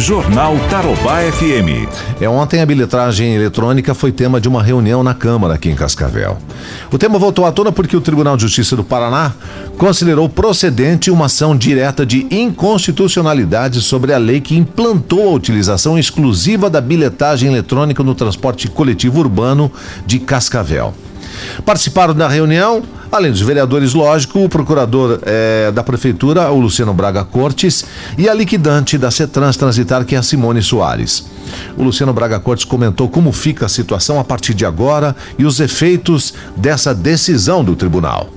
Jornal Tarobá FM. É, ontem a bilhetagem eletrônica foi tema de uma reunião na Câmara aqui em Cascavel. O tema voltou à tona porque o Tribunal de Justiça do Paraná considerou procedente uma ação direta de inconstitucionalidade sobre a lei que implantou a utilização exclusiva da bilhetagem eletrônica no transporte coletivo urbano de Cascavel. Participaram da reunião, além dos vereadores, lógico, o procurador eh, da prefeitura, o Luciano Braga Cortes, e a liquidante da CETRANS Transitar, que é a Simone Soares. O Luciano Braga Cortes comentou como fica a situação a partir de agora e os efeitos dessa decisão do tribunal.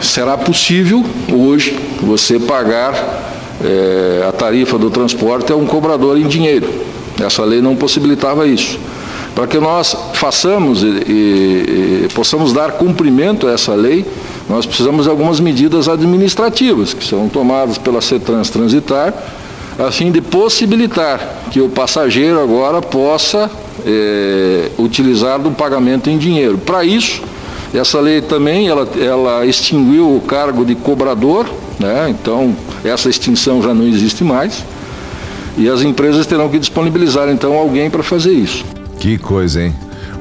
Será possível hoje você pagar eh, a tarifa do transporte a um cobrador em dinheiro. Essa lei não possibilitava isso. Para que nós façamos e, e, e, possamos dar cumprimento a essa lei, nós precisamos de algumas medidas administrativas que são tomadas pela CETRANS Transitar, a fim de possibilitar que o passageiro agora possa é, utilizar do pagamento em dinheiro. Para isso, essa lei também ela, ela extinguiu o cargo de cobrador, né? então essa extinção já não existe mais. E as empresas terão que disponibilizar então alguém para fazer isso. Que coisa, hein?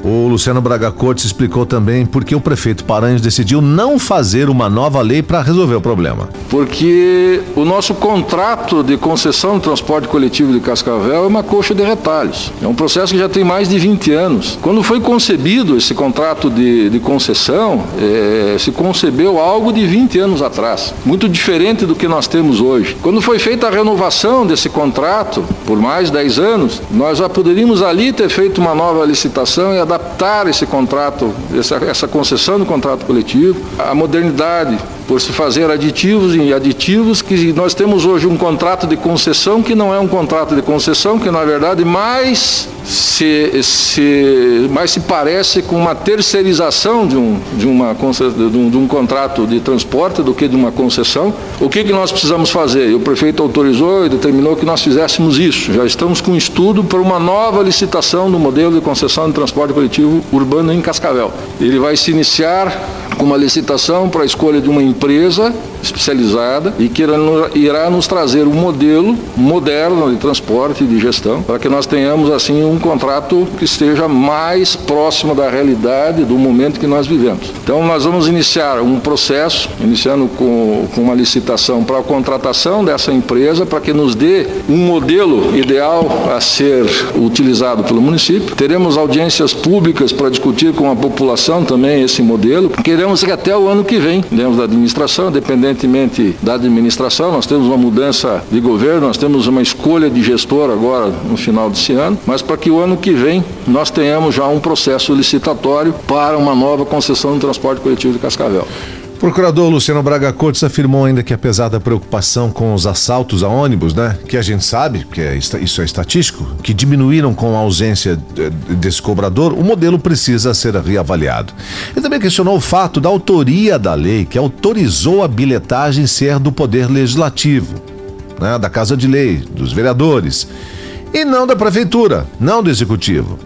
O Luciano Braga Cortes explicou também por que o prefeito Paranhos decidiu não fazer uma nova lei para resolver o problema. Porque o nosso contrato de concessão de transporte coletivo de Cascavel é uma coxa de retalhos. É um processo que já tem mais de 20 anos. Quando foi concebido esse contrato de, de concessão, é, se concebeu algo de 20 anos atrás, muito diferente do que nós temos hoje. Quando foi feita a renovação desse contrato, por mais 10 anos, nós já poderíamos ali ter feito uma nova licitação e a adaptar esse contrato, essa, essa concessão do contrato coletivo, à modernidade, por se fazer aditivos e aditivos, que nós temos hoje um contrato de concessão que não é um contrato de concessão, que na verdade mais se, se, mais se parece com uma terceirização de um, de, uma, de, um, de um contrato de transporte do que de uma concessão. O que, que nós precisamos fazer? O prefeito autorizou e determinou que nós fizéssemos isso. Já estamos com um estudo para uma nova licitação do modelo de concessão de transporte coletivo urbano em Cascavel. Ele vai se iniciar uma licitação para a escolha de uma empresa especializada e que irá nos trazer um modelo moderno de transporte e de gestão para que nós tenhamos assim um contrato que esteja mais próximo da realidade do momento que nós vivemos. Então nós vamos iniciar um processo, iniciando com, com uma licitação para a contratação dessa empresa para que nos dê um modelo ideal a ser utilizado pelo município. Teremos audiências públicas para discutir com a população também esse modelo. Queremos que até o ano que vem, dentro da administração, independentemente da administração, nós temos uma mudança de governo, nós temos uma escolha de gestor agora no final desse ano, mas para que o ano que vem nós tenhamos já um processo licitatório para uma nova concessão de transporte coletivo de Cascavel. Procurador Luciano Braga Cortes afirmou ainda que apesar da preocupação com os assaltos a ônibus, né, que a gente sabe, que é, isso é estatístico, que diminuíram com a ausência desse cobrador, o modelo precisa ser reavaliado. Ele também questionou o fato da autoria da lei que autorizou a bilhetagem ser do Poder Legislativo, né, da Casa de Lei, dos vereadores, e não da Prefeitura, não do Executivo.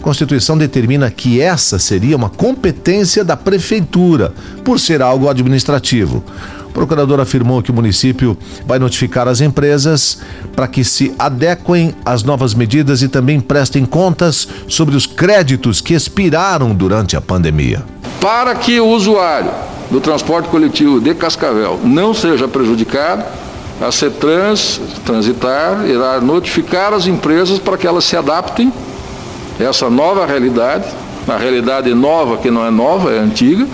Constituição determina que essa seria uma competência da prefeitura, por ser algo administrativo. O procurador afirmou que o município vai notificar as empresas para que se adequem às novas medidas e também prestem contas sobre os créditos que expiraram durante a pandemia. Para que o usuário do transporte coletivo de Cascavel não seja prejudicado, a CETRANS Transitar irá notificar as empresas para que elas se adaptem essa nova realidade, a realidade nova que não é nova, é antiga,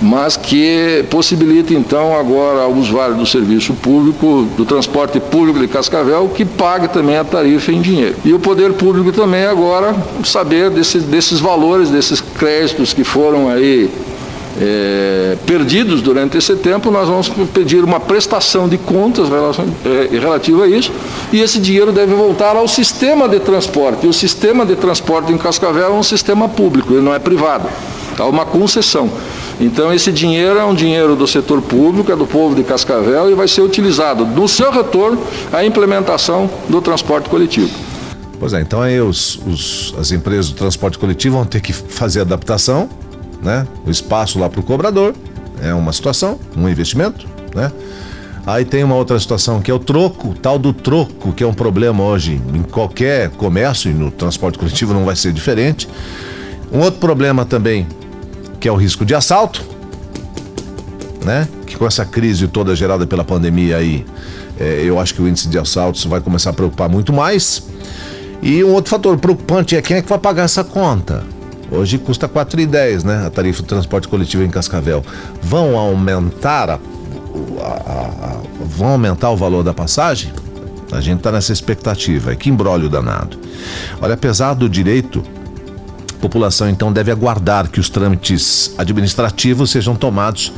mas que possibilita então agora ao usuário do serviço público, do transporte público de Cascavel, que pague também a tarifa em dinheiro. E o poder público também agora saber desse, desses valores, desses créditos que foram aí é, perdidos durante esse tempo, nós vamos pedir uma prestação de contas é, relativa a isso, e esse dinheiro deve voltar ao sistema de transporte. E o sistema de transporte em Cascavel é um sistema público, ele não é privado. Há uma concessão. Então esse dinheiro é um dinheiro do setor público, é do povo de Cascavel e vai ser utilizado no seu retorno a implementação do transporte coletivo. Pois é, então aí os, os, as empresas do transporte coletivo vão ter que fazer adaptação né? O espaço lá para o cobrador é uma situação, um investimento, né? Aí tem uma outra situação que é o troco, tal do troco, que é um problema hoje em qualquer comércio e no transporte coletivo não vai ser diferente. Um outro problema também, que é o risco de assalto, né? Que com essa crise toda gerada pela pandemia aí, é, eu acho que o índice de assaltos vai começar a preocupar muito mais. E um outro fator preocupante é quem é que vai pagar essa conta. Hoje custa R$ 4,10, né? A tarifa do transporte coletivo em Cascavel. Vão aumentar a, a, a, vão aumentar o valor da passagem? A gente está nessa expectativa. É que embrólio danado. Olha, apesar do direito, a população então deve aguardar que os trâmites administrativos sejam tomados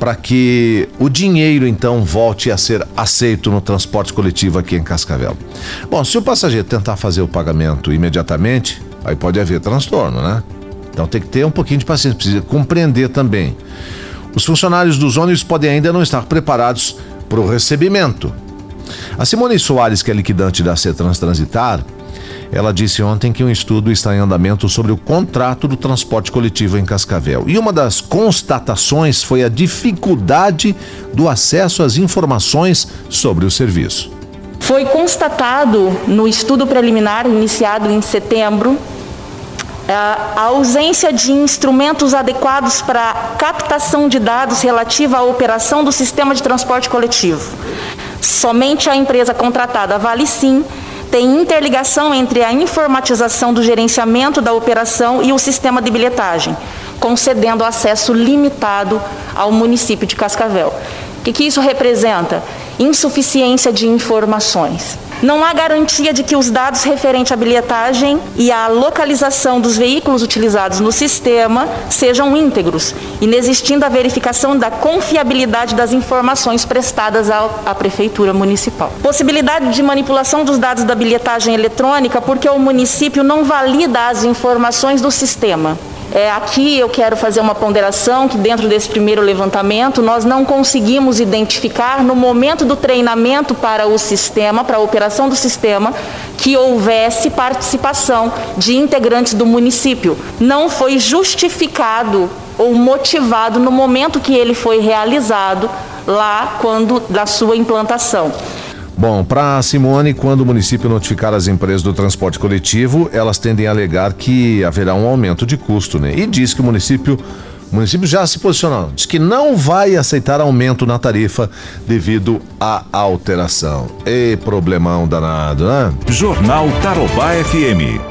para que o dinheiro então volte a ser aceito no transporte coletivo aqui em Cascavel. Bom, se o passageiro tentar fazer o pagamento imediatamente, aí pode haver transtorno, né? Então tem que ter um pouquinho de paciência, precisa compreender também. Os funcionários dos ônibus podem ainda não estar preparados para o recebimento. A Simone Soares, que é liquidante da CETRANS Transitar, ela disse ontem que um estudo está em andamento sobre o contrato do transporte coletivo em Cascavel. E uma das constatações foi a dificuldade do acesso às informações sobre o serviço. Foi constatado no estudo preliminar iniciado em setembro a ausência de instrumentos adequados para captação de dados relativa à operação do sistema de transporte coletivo. Somente a empresa contratada Vale Sim tem interligação entre a informatização do gerenciamento da operação e o sistema de bilhetagem, concedendo acesso limitado ao município de Cascavel. O que, que isso representa? Insuficiência de informações. Não há garantia de que os dados referentes à bilhetagem e à localização dos veículos utilizados no sistema sejam íntegros, inexistindo a verificação da confiabilidade das informações prestadas à Prefeitura Municipal. Possibilidade de manipulação dos dados da bilhetagem eletrônica porque o município não valida as informações do sistema. É, aqui eu quero fazer uma ponderação que dentro desse primeiro levantamento nós não conseguimos identificar no momento do treinamento para o sistema, para a operação do sistema, que houvesse participação de integrantes do município. Não foi justificado ou motivado no momento que ele foi realizado lá quando da sua implantação. Bom, para Simone, quando o município notificar as empresas do transporte coletivo, elas tendem a alegar que haverá um aumento de custo, né? E diz que o município o município já se posicionou, diz que não vai aceitar aumento na tarifa devido à alteração. E problemão danado, né? Jornal Tarobá FM.